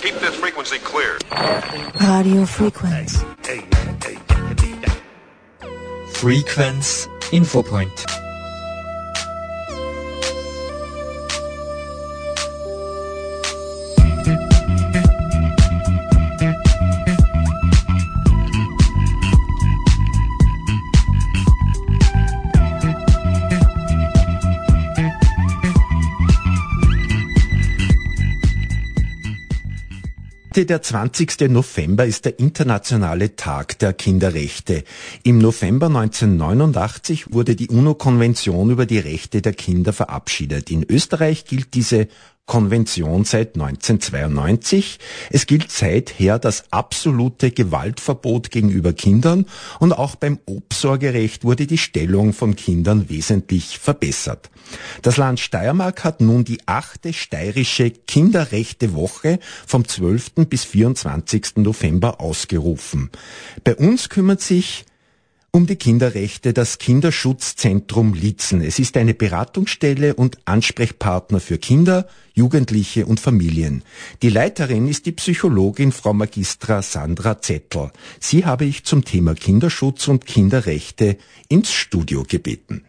Keep this frequency clear. Radio Frequenz. Frequenz Infopoint. Der 20. November ist der internationale Tag der Kinderrechte. Im November 1989 wurde die UNO-Konvention über die Rechte der Kinder verabschiedet. In Österreich gilt diese Konvention seit 1992. Es gilt seither das absolute Gewaltverbot gegenüber Kindern und auch beim Obsorgerecht wurde die Stellung von Kindern wesentlich verbessert. Das Land Steiermark hat nun die achte steirische Kinderrechtewoche vom 12. bis 24. November ausgerufen. Bei uns kümmert sich um die Kinderrechte das Kinderschutzzentrum Litzen. Es ist eine Beratungsstelle und Ansprechpartner für Kinder, Jugendliche und Familien. Die Leiterin ist die Psychologin Frau Magistra Sandra Zettel. Sie habe ich zum Thema Kinderschutz und Kinderrechte ins Studio gebeten.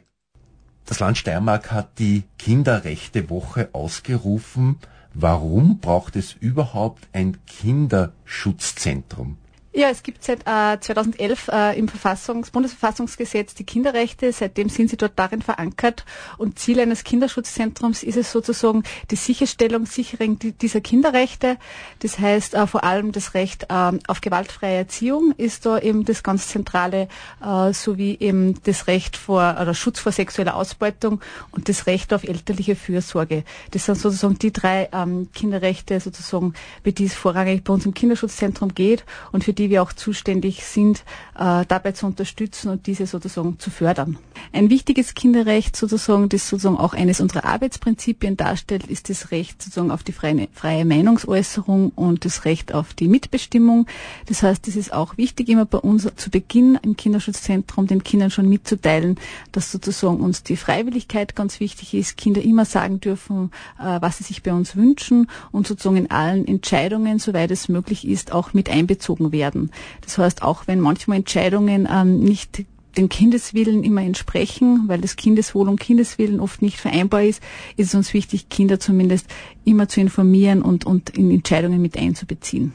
Das Land Steiermark hat die Kinderrechtewoche ausgerufen. Warum braucht es überhaupt ein Kinderschutzzentrum? Ja, es gibt seit äh, 2011 äh, im Verfassungs Bundesverfassungsgesetz die Kinderrechte. Seitdem sind sie dort darin verankert. Und Ziel eines Kinderschutzzentrums ist es sozusagen die Sicherstellung, Sicherung dieser Kinderrechte. Das heißt äh, vor allem das Recht äh, auf gewaltfreie Erziehung ist da eben das ganz Zentrale, äh, sowie eben das Recht vor oder Schutz vor sexueller Ausbeutung und das Recht auf elterliche Fürsorge. Das sind sozusagen die drei ähm, Kinderrechte, sozusagen, für die es vorrangig bei uns im Kinderschutzzentrum geht und für die die wir auch zuständig sind, äh, dabei zu unterstützen und diese sozusagen zu fördern. Ein wichtiges Kinderrecht sozusagen, das sozusagen auch eines unserer Arbeitsprinzipien darstellt, ist das Recht sozusagen auf die freie, Meinungsäußerung und das Recht auf die Mitbestimmung. Das heißt, es ist auch wichtig, immer bei uns zu Beginn im Kinderschutzzentrum den Kindern schon mitzuteilen, dass sozusagen uns die Freiwilligkeit ganz wichtig ist, Kinder immer sagen dürfen, äh, was sie sich bei uns wünschen und sozusagen in allen Entscheidungen, soweit es möglich ist, auch mit einbezogen werden werden. Das heißt, auch wenn manchmal Entscheidungen ähm, nicht dem Kindeswillen immer entsprechen, weil das Kindeswohl und Kindeswillen oft nicht vereinbar ist, ist es uns wichtig, Kinder zumindest immer zu informieren und, und in Entscheidungen mit einzubeziehen.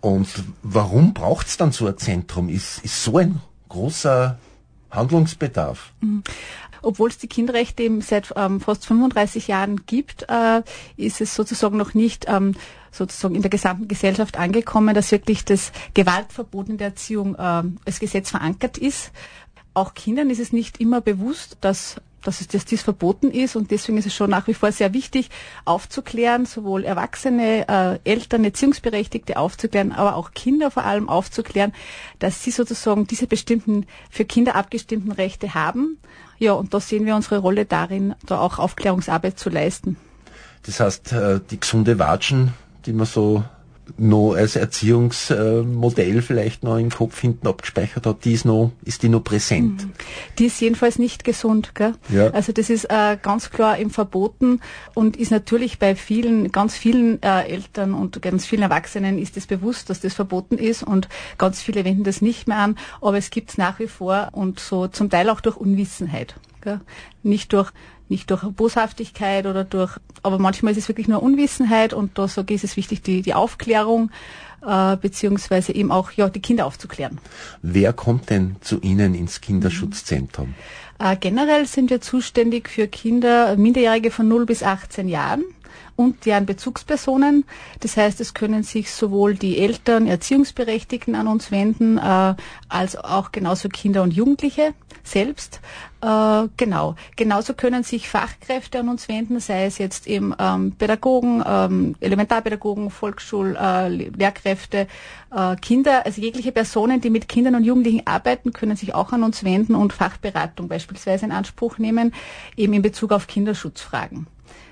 Und warum braucht es dann so ein Zentrum? Ist, ist so ein großer Handlungsbedarf? Obwohl es die Kinderrechte eben seit ähm, fast 35 Jahren gibt, äh, ist es sozusagen noch nicht ähm, sozusagen in der gesamten Gesellschaft angekommen, dass wirklich das Gewaltverbot in der Erziehung äh, als Gesetz verankert ist. Auch Kindern ist es nicht immer bewusst, dass dass es dass dies verboten ist und deswegen ist es schon nach wie vor sehr wichtig aufzuklären, sowohl Erwachsene, äh, Eltern, Erziehungsberechtigte aufzuklären, aber auch Kinder vor allem aufzuklären, dass sie sozusagen diese bestimmten für Kinder abgestimmten Rechte haben. Ja, und da sehen wir unsere Rolle darin, da auch Aufklärungsarbeit zu leisten. Das heißt, äh, die gesunde Watschen die man so noch als Erziehungsmodell vielleicht noch im Kopf hinten abgespeichert hat, die ist noch, ist die noch präsent? Mhm. Die ist jedenfalls nicht gesund, gell? Ja. Also das ist äh, ganz klar im Verboten und ist natürlich bei vielen, ganz vielen äh, Eltern und ganz vielen Erwachsenen ist es bewusst, dass das verboten ist und ganz viele wenden das nicht mehr an, aber es gibt es nach wie vor und so zum Teil auch durch Unwissenheit. Gell? Nicht durch nicht durch Boshaftigkeit oder durch, aber manchmal ist es wirklich nur Unwissenheit und da sage ich, ist es wichtig, die, die Aufklärung äh, beziehungsweise eben auch ja, die Kinder aufzuklären. Wer kommt denn zu Ihnen ins Kinderschutzzentrum? Äh, generell sind wir zuständig für Kinder, Minderjährige von 0 bis 18 Jahren und deren Bezugspersonen. Das heißt, es können sich sowohl die Eltern, Erziehungsberechtigten an uns wenden, äh, als auch genauso Kinder und Jugendliche selbst. Äh, genau. Genauso können sich Fachkräfte an uns wenden, sei es jetzt eben ähm, Pädagogen, ähm, Elementarpädagogen, Volksschullehrkräfte, äh, äh, Kinder, also jegliche Personen, die mit Kindern und Jugendlichen arbeiten, können sich auch an uns wenden und Fachberatung beispielsweise in Anspruch nehmen, eben in Bezug auf Kinderschutzfragen.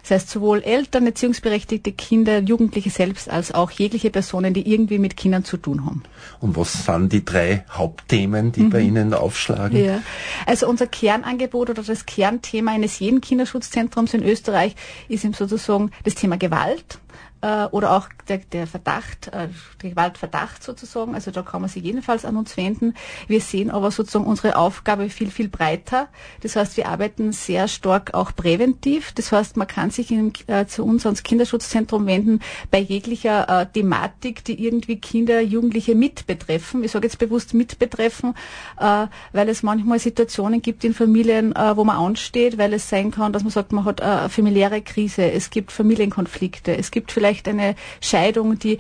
Das heißt, sowohl Eltern, erziehungsberechtigte Kinder, Jugendliche selbst, als auch jegliche Personen, die irgendwie mit Kindern zu tun haben. Und was sind die drei Hauptthemen, die mhm. bei Ihnen aufschlagen? Ja. Also unser Kernangebot oder das Kernthema eines jeden Kinderschutzzentrums in Österreich ist eben sozusagen das Thema Gewalt äh, oder auch der, der Verdacht, äh, der Gewaltverdacht sozusagen. Also da kann man sich jedenfalls an uns wenden. Wir sehen aber sozusagen unsere Aufgabe viel, viel breiter. Das heißt, wir arbeiten sehr stark auch präventiv. Das heißt, man kann sich in, äh, zu uns ans Kinderschutzzentrum wenden bei jeglicher äh, Thematik, die irgendwie Kinder, Jugendliche mit betreffen. Ich sage jetzt bewusst mit betreffen, äh, weil es manchmal Situationen gibt in Familien, äh, wo man ansteht, weil es sein kann, dass man sagt, man hat äh, eine familiäre Krise, es gibt Familienkonflikte, es gibt vielleicht vielleicht eine Scheidung, die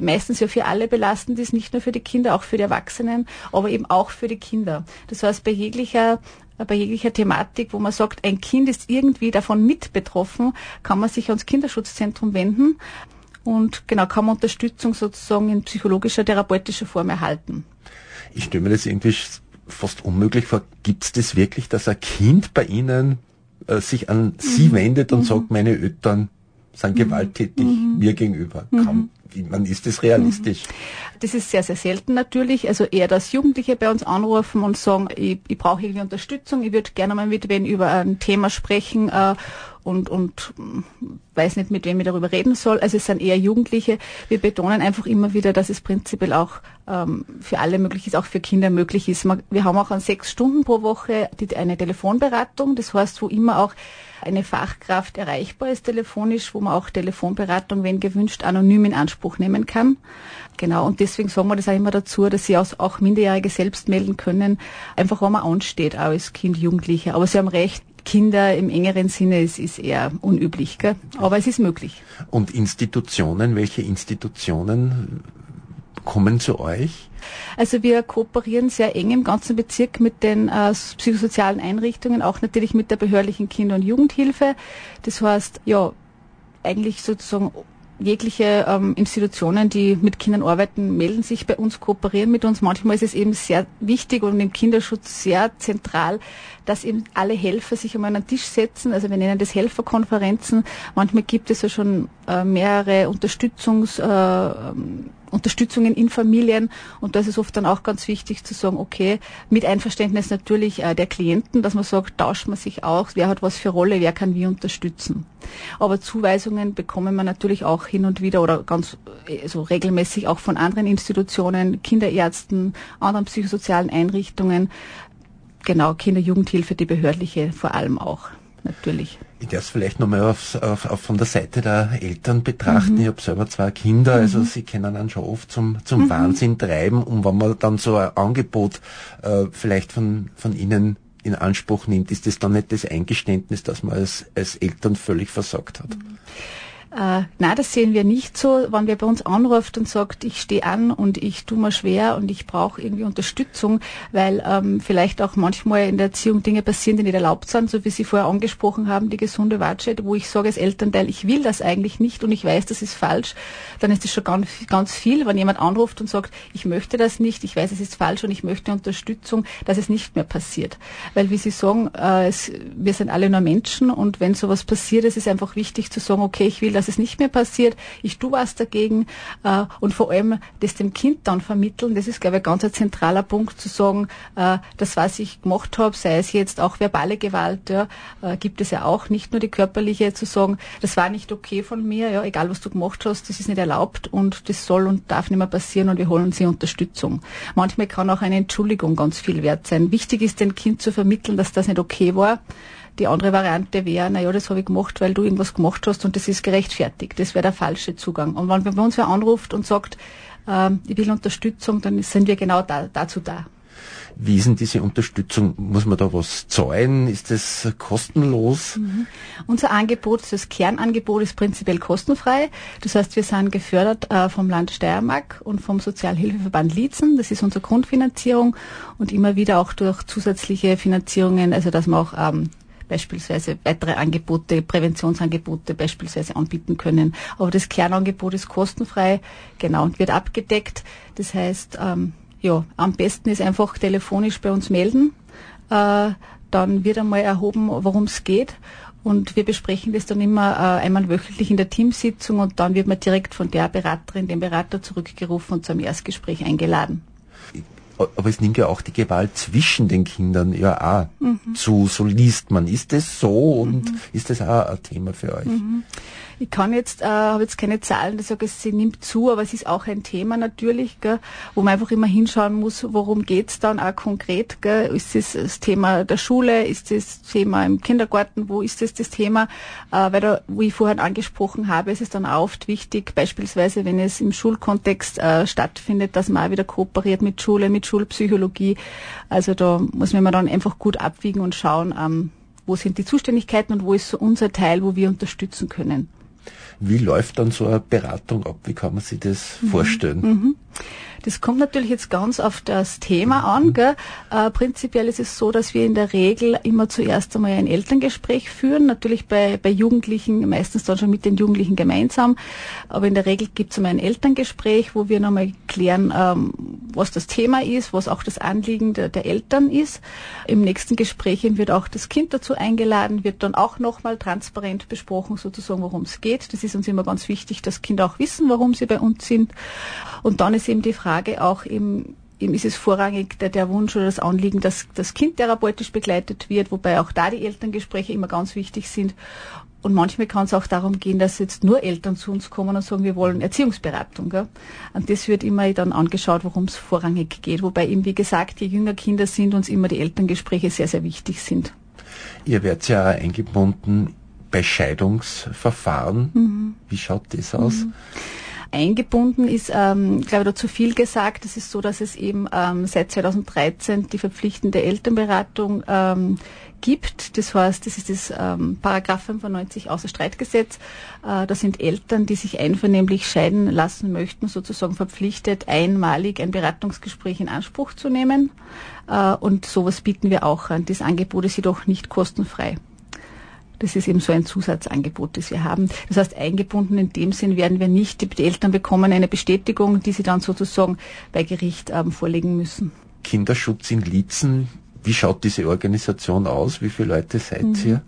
meistens ja für alle belastend ist, nicht nur für die Kinder, auch für die Erwachsenen, aber eben auch für die Kinder. Das heißt, bei jeglicher bei jeglicher Thematik, wo man sagt, ein Kind ist irgendwie davon mit betroffen, kann man sich ans Kinderschutzzentrum wenden und genau kann man Unterstützung sozusagen in psychologischer, therapeutischer Form erhalten. Ich stelle mir das irgendwie fast unmöglich vor. Gibt es das wirklich, dass ein Kind bei Ihnen äh, sich an Sie mhm. wendet und mhm. sagt, meine Eltern sind gewalttätig mhm. mir gegenüber. Kaum, wie man ist das realistisch? Das ist sehr, sehr selten natürlich. Also eher, dass Jugendliche bei uns anrufen und sagen, ich, ich brauche irgendwie Unterstützung, ich würde gerne mal mit wem über ein Thema sprechen äh, und, und weiß nicht, mit wem ich darüber reden soll. Also es sind eher Jugendliche. Wir betonen einfach immer wieder, dass es prinzipiell auch ähm, für alle möglich ist, auch für Kinder möglich ist. Wir haben auch an sechs Stunden pro Woche eine Telefonberatung. Das heißt, wo immer auch eine Fachkraft erreichbar ist telefonisch, wo man auch Telefonberatung, wenn gewünscht, anonym in Anspruch nehmen kann. Genau, und deswegen sagen wir das auch immer dazu, dass sie auch Minderjährige selbst melden können, einfach wenn man ansteht, auch als Kind, Jugendliche. Aber Sie haben recht, Kinder im engeren Sinne ist, ist eher unüblich, gell? aber es ist möglich. Und Institutionen, welche Institutionen kommen zu euch? Also wir kooperieren sehr eng im ganzen Bezirk mit den äh, psychosozialen Einrichtungen, auch natürlich mit der behördlichen Kinder- und Jugendhilfe. Das heißt, ja, eigentlich sozusagen jegliche ähm, Institutionen, die mit Kindern arbeiten, melden sich bei uns, kooperieren mit uns. Manchmal ist es eben sehr wichtig und im Kinderschutz sehr zentral, dass eben alle Helfer sich an den Tisch setzen. Also wir nennen das Helferkonferenzen. Manchmal gibt es ja schon äh, mehrere Unterstützungs äh, Unterstützungen in Familien. Und da ist es oft dann auch ganz wichtig zu sagen, okay, mit Einverständnis natürlich äh, der Klienten, dass man sagt, tauscht man sich auch, wer hat was für Rolle, wer kann wie unterstützen. Aber Zuweisungen bekommen wir natürlich auch hin und wieder oder ganz äh, so regelmäßig auch von anderen Institutionen, Kinderärzten, anderen psychosozialen Einrichtungen, genau, Kinder-Jugendhilfe, die behördliche vor allem auch natürlich. Ich darf es vielleicht nochmal auf, auf, auf, von der Seite der Eltern betrachten. Mhm. Ich habe selber zwei Kinder, also mhm. sie können dann schon oft zum, zum mhm. Wahnsinn treiben. Und wenn man dann so ein Angebot äh, vielleicht von, von ihnen in Anspruch nimmt, ist das dann nicht das Eingeständnis, dass man als, als Eltern völlig versagt hat? Äh, nein, das sehen wir nicht so. Wenn wer bei uns anruft und sagt, ich stehe an und ich tue mir schwer und ich brauche irgendwie Unterstützung, weil ähm, vielleicht auch manchmal in der Erziehung Dinge passieren, die nicht erlaubt sind, so wie Sie vorher angesprochen haben, die gesunde Watsche, wo ich sage als Elternteil, ich will das eigentlich nicht und ich weiß, das ist falsch, dann ist das schon ganz, ganz viel. Wenn jemand anruft und sagt, ich möchte das nicht, ich weiß, es ist falsch und ich möchte Unterstützung, dass es nicht mehr passiert. Weil, wie Sie sagen, äh, es, wir sind alle nur Menschen und wenn sowas passiert, ist es einfach wichtig zu sagen, okay, ich will das dass es nicht mehr passiert, ich tue was dagegen äh, und vor allem das dem Kind dann vermitteln, das ist, glaube ich, ein ganz zentraler Punkt zu sagen, äh, das, was ich gemacht habe, sei es jetzt auch verbale Gewalt, ja, äh, gibt es ja auch, nicht nur die körperliche, zu sagen, das war nicht okay von mir, ja, egal was du gemacht hast, das ist nicht erlaubt und das soll und darf nicht mehr passieren und wir holen uns die Unterstützung. Manchmal kann auch eine Entschuldigung ganz viel wert sein. Wichtig ist, dem Kind zu vermitteln, dass das nicht okay war, die andere Variante wäre, naja, das habe ich gemacht, weil du irgendwas gemacht hast und das ist gerechtfertigt. Das wäre der falsche Zugang. Und wenn bei uns wer anruft und sagt, äh, ich will Unterstützung, dann sind wir genau da, dazu da. Wie ist denn diese Unterstützung? Muss man da was zahlen? Ist das kostenlos? Mhm. Unser Angebot, das Kernangebot ist prinzipiell kostenfrei. Das heißt, wir sind gefördert äh, vom Land Steiermark und vom Sozialhilfeverband Liezen. Das ist unsere Grundfinanzierung und immer wieder auch durch zusätzliche Finanzierungen, also dass wir auch ähm, beispielsweise weitere Angebote, Präventionsangebote beispielsweise anbieten können. Aber das Kernangebot ist kostenfrei, genau, und wird abgedeckt. Das heißt, ähm, ja, am besten ist einfach telefonisch bei uns melden. Äh, dann wird einmal erhoben, worum es geht. Und wir besprechen das dann immer äh, einmal wöchentlich in der Teamsitzung und dann wird man direkt von der Beraterin, dem Berater zurückgerufen und zum Erstgespräch eingeladen aber es nimmt ja auch die Gewalt zwischen den Kindern ja auch mhm. zu, so liest man. Ist das so und mhm. ist das auch ein Thema für euch? Mhm. Ich kann jetzt, äh, habe jetzt keine Zahlen, die sagen, sie nimmt zu, aber es ist auch ein Thema natürlich, gell, wo man einfach immer hinschauen muss, worum geht's dann auch konkret. Gell? Ist es das Thema der Schule, ist es das Thema im Kindergarten, wo ist es das, das Thema? Äh, weil da, wie ich vorhin angesprochen habe, ist es dann oft wichtig, beispielsweise wenn es im Schulkontext äh, stattfindet, dass man auch wieder kooperiert mit Schule, mit Schulpsychologie. Also da muss man dann einfach gut abwiegen und schauen, ähm, wo sind die Zuständigkeiten und wo ist so unser Teil, wo wir unterstützen können. Wie läuft dann so eine Beratung ab? Wie kann man sich das mhm. vorstellen? Mhm. Das kommt natürlich jetzt ganz auf das Thema an. Gell? Äh, prinzipiell ist es so, dass wir in der Regel immer zuerst einmal ein Elterngespräch führen. Natürlich bei, bei Jugendlichen, meistens dann schon mit den Jugendlichen gemeinsam. Aber in der Regel gibt es einmal ein Elterngespräch, wo wir nochmal klären, ähm, was das Thema ist, was auch das Anliegen der, der Eltern ist. Im nächsten Gespräch wird auch das Kind dazu eingeladen, wird dann auch nochmal transparent besprochen, sozusagen, worum es geht. Das ist uns immer ganz wichtig, dass Kinder auch wissen, warum sie bei uns sind. Und dann ist eben die Frage auch eben, eben ist es vorrangig der, der Wunsch oder das Anliegen, dass das Kind therapeutisch begleitet wird, wobei auch da die Elterngespräche immer ganz wichtig sind. Und manchmal kann es auch darum gehen, dass jetzt nur Eltern zu uns kommen und sagen, wir wollen Erziehungsberatung. Gell? Und das wird immer dann angeschaut, worum es vorrangig geht. Wobei eben, wie gesagt, je jünger Kinder sind, uns immer die Elterngespräche sehr, sehr wichtig sind. Ihr werdet ja eingebunden bei Scheidungsverfahren. Mhm. Wie schaut das aus? Mhm eingebunden ist, ähm, glaube ich, da zu viel gesagt. Es ist so, dass es eben ähm, seit 2013 die verpflichtende Elternberatung ähm, gibt. Das heißt, das ist das ähm, Paragraph 95 außer Streitgesetz. Äh, da sind Eltern, die sich einvernehmlich scheiden lassen möchten, sozusagen verpflichtet, einmalig ein Beratungsgespräch in Anspruch zu nehmen. Äh, und sowas bieten wir auch an. Das Angebot ist jedoch nicht kostenfrei. Das ist eben so ein Zusatzangebot, das wir haben. Das heißt, eingebunden in dem Sinn werden wir nicht. Die Eltern bekommen eine Bestätigung, die sie dann sozusagen bei Gericht ähm, vorlegen müssen. Kinderschutz in Lietzen, wie schaut diese Organisation aus? Wie viele Leute seid mhm. ihr?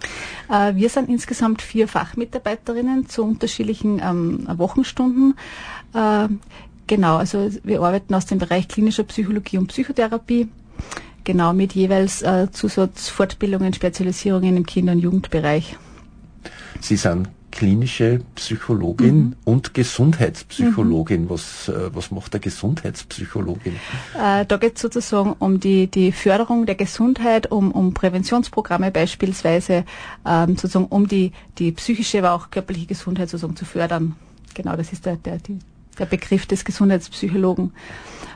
Äh, wir sind insgesamt vier Fachmitarbeiterinnen zu unterschiedlichen ähm, Wochenstunden. Äh, genau, also wir arbeiten aus dem Bereich klinischer Psychologie und Psychotherapie. Genau, mit jeweils äh, Zusatzfortbildungen, Spezialisierungen im Kinder- und Jugendbereich. Sie sind klinische Psychologin mhm. und Gesundheitspsychologin. Mhm. Was, äh, was macht der Gesundheitspsychologin? Äh, da geht es sozusagen um die, die Förderung der Gesundheit, um, um Präventionsprogramme beispielsweise, ähm, sozusagen um die, die psychische, aber auch körperliche Gesundheit sozusagen zu fördern. Genau, das ist der, der, die, der Begriff des Gesundheitspsychologen.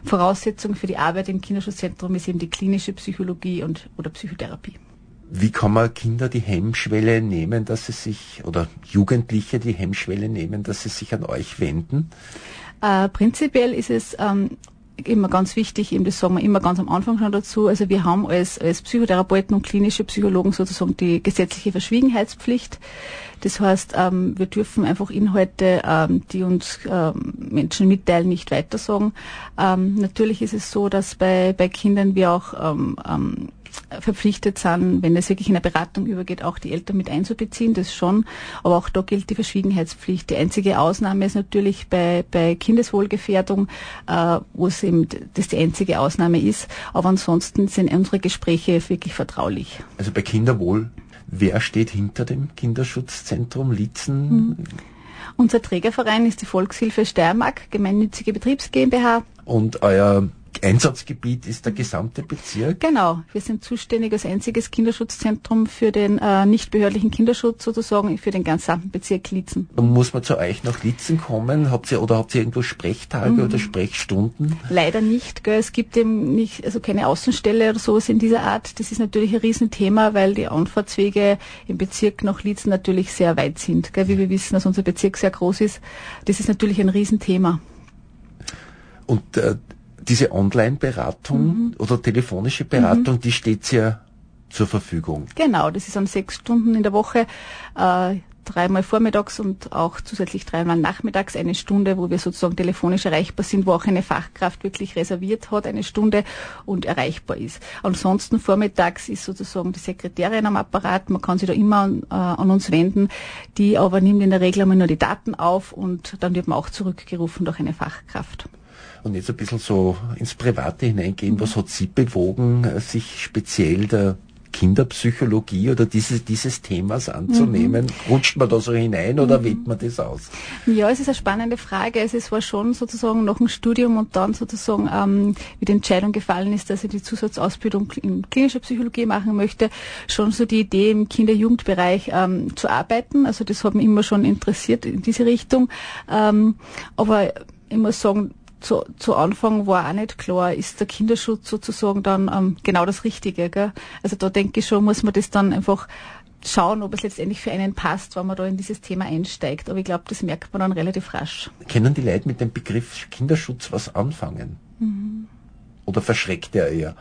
Voraussetzung für die Arbeit im Kinderschutzzentrum ist eben die klinische Psychologie und oder Psychotherapie. Wie kann man Kinder die Hemmschwelle nehmen, dass sie sich, oder Jugendliche die Hemmschwelle nehmen, dass sie sich an euch wenden? Äh, prinzipiell ist es ähm, immer ganz wichtig, eben das sagen wir immer ganz am Anfang schon dazu, also wir haben als, als Psychotherapeuten und klinische Psychologen sozusagen die gesetzliche Verschwiegenheitspflicht. Das heißt, ähm, wir dürfen einfach Inhalte, ähm, die uns ähm, Menschen mitteilen, nicht weitersagen. Ähm, natürlich ist es so, dass bei, bei Kindern wir auch ähm, ähm, verpflichtet sind, wenn es wirklich in eine Beratung übergeht, auch die Eltern mit einzubeziehen, das schon. Aber auch da gilt die Verschwiegenheitspflicht. Die einzige Ausnahme ist natürlich bei, bei Kindeswohlgefährdung, äh, wo es eben das die einzige Ausnahme ist. Aber ansonsten sind unsere Gespräche wirklich vertraulich. Also bei Kinderwohl, wer steht hinter dem Kinderschutzzentrum Litzen? Mhm. Unser Trägerverein ist die Volkshilfe Steiermark, gemeinnützige Betriebs GmbH. Und euer Einsatzgebiet ist der gesamte Bezirk? Genau. Wir sind zuständig als einziges Kinderschutzzentrum für den äh, nicht behördlichen Kinderschutz sozusagen für den gesamten Bezirk Lietzen. Muss man zu euch nach Lietzen kommen? Habt ihr, oder habt ihr irgendwo Sprechtage mhm. oder Sprechstunden? Leider nicht. Gell. Es gibt eben nicht, also keine Außenstelle oder sowas in dieser Art. Das ist natürlich ein Riesenthema, weil die Anfahrtswege im Bezirk nach Lietzen natürlich sehr weit sind. Gell. Wie wir wissen, dass unser Bezirk sehr groß ist. Das ist natürlich ein Riesenthema. Und äh, diese Online-Beratung mhm. oder telefonische Beratung, mhm. die steht ja zur Verfügung. Genau, das ist an sechs Stunden in der Woche, äh, dreimal vormittags und auch zusätzlich dreimal nachmittags eine Stunde, wo wir sozusagen telefonisch erreichbar sind, wo auch eine Fachkraft wirklich reserviert hat, eine Stunde und erreichbar ist. Ansonsten vormittags ist sozusagen die Sekretärin am Apparat, man kann sich da immer an, äh, an uns wenden, die aber nimmt in der Regel einmal nur die Daten auf und dann wird man auch zurückgerufen durch eine Fachkraft. Und jetzt ein bisschen so ins Private hineingehen, was hat Sie bewogen, sich speziell der Kinderpsychologie oder diese, dieses Themas anzunehmen? Mhm. Rutscht man da so hinein oder mhm. wählt man das aus? Ja, es ist eine spannende Frage. Also es war schon sozusagen noch ein Studium und dann sozusagen, ähm, wie die Entscheidung gefallen ist, dass ich die Zusatzausbildung in klinischer Psychologie machen möchte, schon so die Idee im Kinder-Jugendbereich ähm, zu arbeiten. Also das hat mich immer schon interessiert in diese Richtung. Ähm, aber ich muss sagen, zu, zu Anfang war auch nicht klar, ist der Kinderschutz sozusagen dann ähm, genau das Richtige. Gell? Also da denke ich schon, muss man das dann einfach schauen, ob es letztendlich für einen passt, wenn man da in dieses Thema einsteigt. Aber ich glaube, das merkt man dann relativ rasch. Können die Leute mit dem Begriff Kinderschutz was anfangen? Mhm. Oder verschreckt er eher?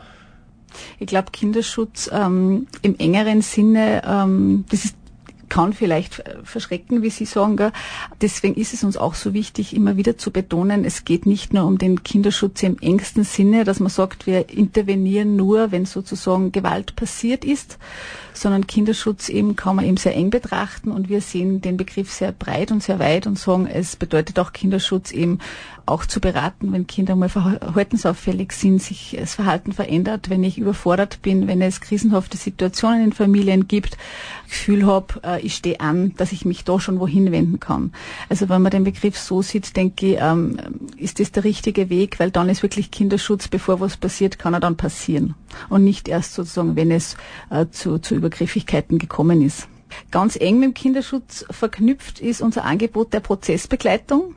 Ich glaube, Kinderschutz ähm, im engeren Sinne, ähm, das ist kann vielleicht verschrecken, wie Sie sagen. Gell? Deswegen ist es uns auch so wichtig, immer wieder zu betonen, es geht nicht nur um den Kinderschutz im engsten Sinne, dass man sagt, wir intervenieren nur, wenn sozusagen Gewalt passiert ist, sondern Kinderschutz eben kann man eben sehr eng betrachten und wir sehen den Begriff sehr breit und sehr weit und sagen, es bedeutet auch Kinderschutz eben auch zu beraten, wenn Kinder mal verhaltensauffällig sind, sich das Verhalten verändert, wenn ich überfordert bin, wenn es krisenhafte Situationen in Familien gibt, Gefühl habe, äh, ich stehe an, dass ich mich da schon wohin wenden kann. Also wenn man den Begriff so sieht, denke ich, ähm, ist das der richtige Weg, weil dann ist wirklich Kinderschutz, bevor was passiert, kann er dann passieren und nicht erst sozusagen, wenn es äh, zu, zu Übergriffigkeiten gekommen ist. Ganz eng mit dem Kinderschutz verknüpft ist unser Angebot der Prozessbegleitung.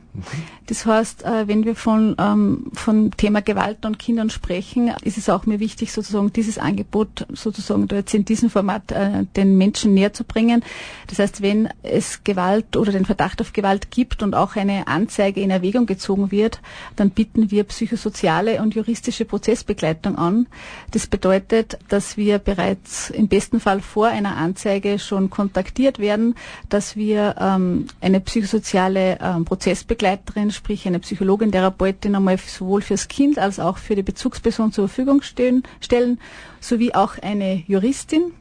Das heißt, äh, wenn wir von, ähm, von Thema Gewalt an Kindern sprechen, ist es auch mir wichtig, sozusagen dieses Angebot sozusagen jetzt in diesem Format äh, den Menschen näher zu bringen. Das heißt, wenn es Gewalt oder den Verdacht auf Gewalt gibt und auch eine Anzeige in Erwägung gezogen wird, dann bieten wir psychosoziale und juristische Prozessbegleitung an. Das bedeutet, dass wir bereits im besten Fall vor einer Anzeige schon kontaktiert werden, dass wir ähm, eine psychosoziale ähm, Prozessbegleitung Begleiterin, sprich eine Psychologin, Therapeutin einmal sowohl fürs Kind als auch für die Bezugsperson zur Verfügung stellen, stellen sowie auch eine Juristin.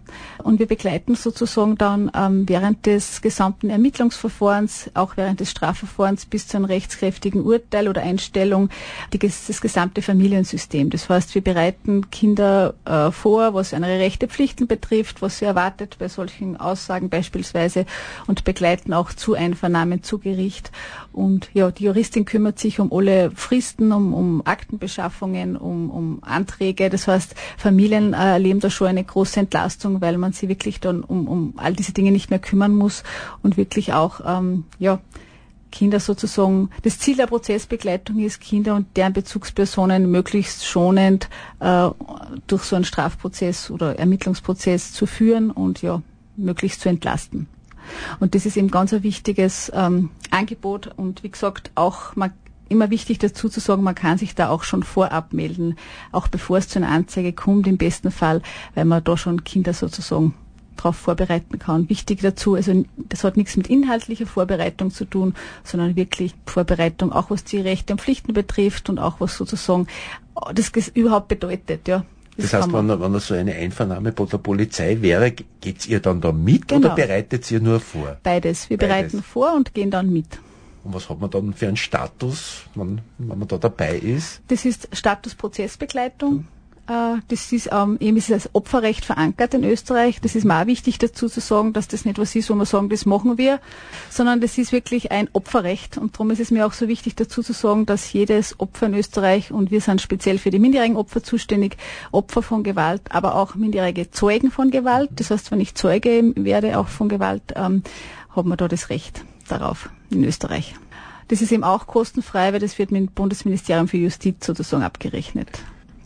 Und wir begleiten sozusagen dann ähm, während des gesamten Ermittlungsverfahrens, auch während des Strafverfahrens bis zu einem rechtskräftigen Urteil oder Einstellung die, das gesamte Familiensystem. Das heißt, wir bereiten Kinder äh, vor, was ihre Rechte, Pflichten betrifft, was sie erwartet bei solchen Aussagen beispielsweise und begleiten auch zu Einvernahmen zu Gericht. Und ja, die Juristin kümmert sich um alle Fristen, um, um Aktenbeschaffungen, um, um Anträge. Das heißt, Familien äh, erleben da schon eine große Entlastung, weil man sich wirklich dann um, um all diese Dinge nicht mehr kümmern muss und wirklich auch ähm, ja, Kinder sozusagen, das Ziel der Prozessbegleitung ist, Kinder und deren Bezugspersonen möglichst schonend äh, durch so einen Strafprozess oder Ermittlungsprozess zu führen und ja, möglichst zu entlasten. Und das ist eben ganz ein wichtiges ähm, Angebot und wie gesagt auch man immer wichtig dazu zu sagen, man kann sich da auch schon vorab melden, auch bevor es zu einer Anzeige kommt, im besten Fall, weil man da schon Kinder sozusagen darauf vorbereiten kann. Wichtig dazu, also das hat nichts mit inhaltlicher Vorbereitung zu tun, sondern wirklich Vorbereitung, auch was die Rechte und Pflichten betrifft und auch was sozusagen das überhaupt bedeutet, ja. Das, das heißt, wenn, wenn das so eine Einvernahme bei der Polizei wäre, geht's ihr dann da mit genau. oder bereitet ihr nur vor? Beides. Wir Beides. bereiten vor und gehen dann mit. Und was hat man dann für einen Status, wenn, wenn man da dabei ist? Das ist Status Prozessbegleitung. Hm. Das ist ähm, eben ist als Opferrecht verankert in Österreich. Das ist mir auch wichtig dazu zu sagen, dass das nicht was ist, wo wir sagen, das machen wir, sondern das ist wirklich ein Opferrecht. Und darum ist es mir auch so wichtig dazu zu sagen, dass jedes Opfer in Österreich, und wir sind speziell für die minderjährigen Opfer zuständig, Opfer von Gewalt, aber auch minderjährige Zeugen von Gewalt. Das heißt, wenn ich Zeuge werde, auch von Gewalt, ähm, haben wir da das Recht darauf in Österreich. Das ist eben auch kostenfrei, weil das wird mit dem Bundesministerium für Justiz sozusagen abgerechnet.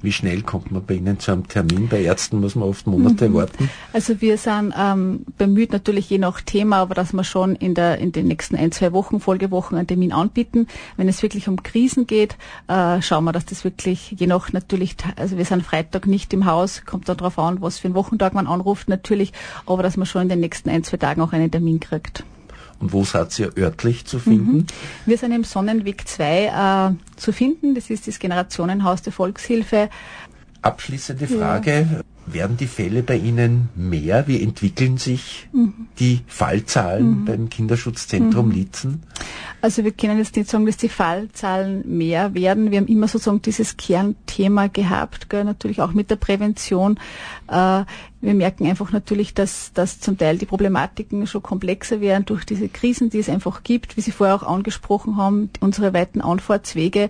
Wie schnell kommt man bei Ihnen zu einem Termin? Bei Ärzten muss man oft Monate mhm. warten. Also wir sind ähm, bemüht natürlich je nach Thema, aber dass wir schon in, der, in den nächsten ein, zwei Wochen, Folgewochen einen Termin anbieten. Wenn es wirklich um Krisen geht, äh, schauen wir, dass das wirklich je nach natürlich, also wir sind Freitag nicht im Haus, kommt dann darauf an, was für einen Wochentag man anruft natürlich, aber dass man schon in den nächsten ein, zwei Tagen auch einen Termin kriegt. Und wo seid ihr örtlich zu finden? Mhm. Wir sind im Sonnenweg 2 äh, zu finden. Das ist das Generationenhaus der Volkshilfe. Abschließende Frage. Ja. Werden die Fälle bei Ihnen mehr? Wie entwickeln sich mhm. die Fallzahlen mhm. beim Kinderschutzzentrum mhm. Lietzen? Also wir können jetzt nicht sagen, dass die Fallzahlen mehr werden. Wir haben immer sozusagen dieses Kernthema gehabt, gell? natürlich auch mit der Prävention. Äh, wir merken einfach natürlich, dass, dass zum Teil die Problematiken schon komplexer werden durch diese Krisen, die es einfach gibt, wie Sie vorher auch angesprochen haben, unsere weiten Anfahrtswege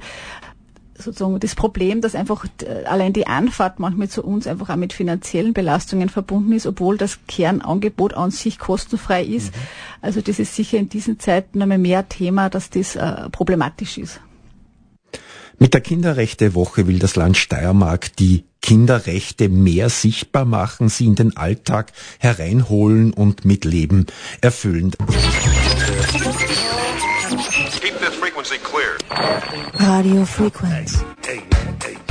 sozusagen das Problem, dass einfach allein die Anfahrt manchmal zu uns einfach auch mit finanziellen Belastungen verbunden ist, obwohl das Kernangebot an sich kostenfrei ist. Mhm. Also das ist sicher in diesen Zeiten einmal mehr Thema, dass das äh, problematisch ist. Mit der Kinderrechtewoche will das Land Steiermark die Kinderrechte mehr sichtbar machen, sie in den Alltag hereinholen und mit Leben erfüllen. Frequency clear. Radio frequency. Hey, hey, hey.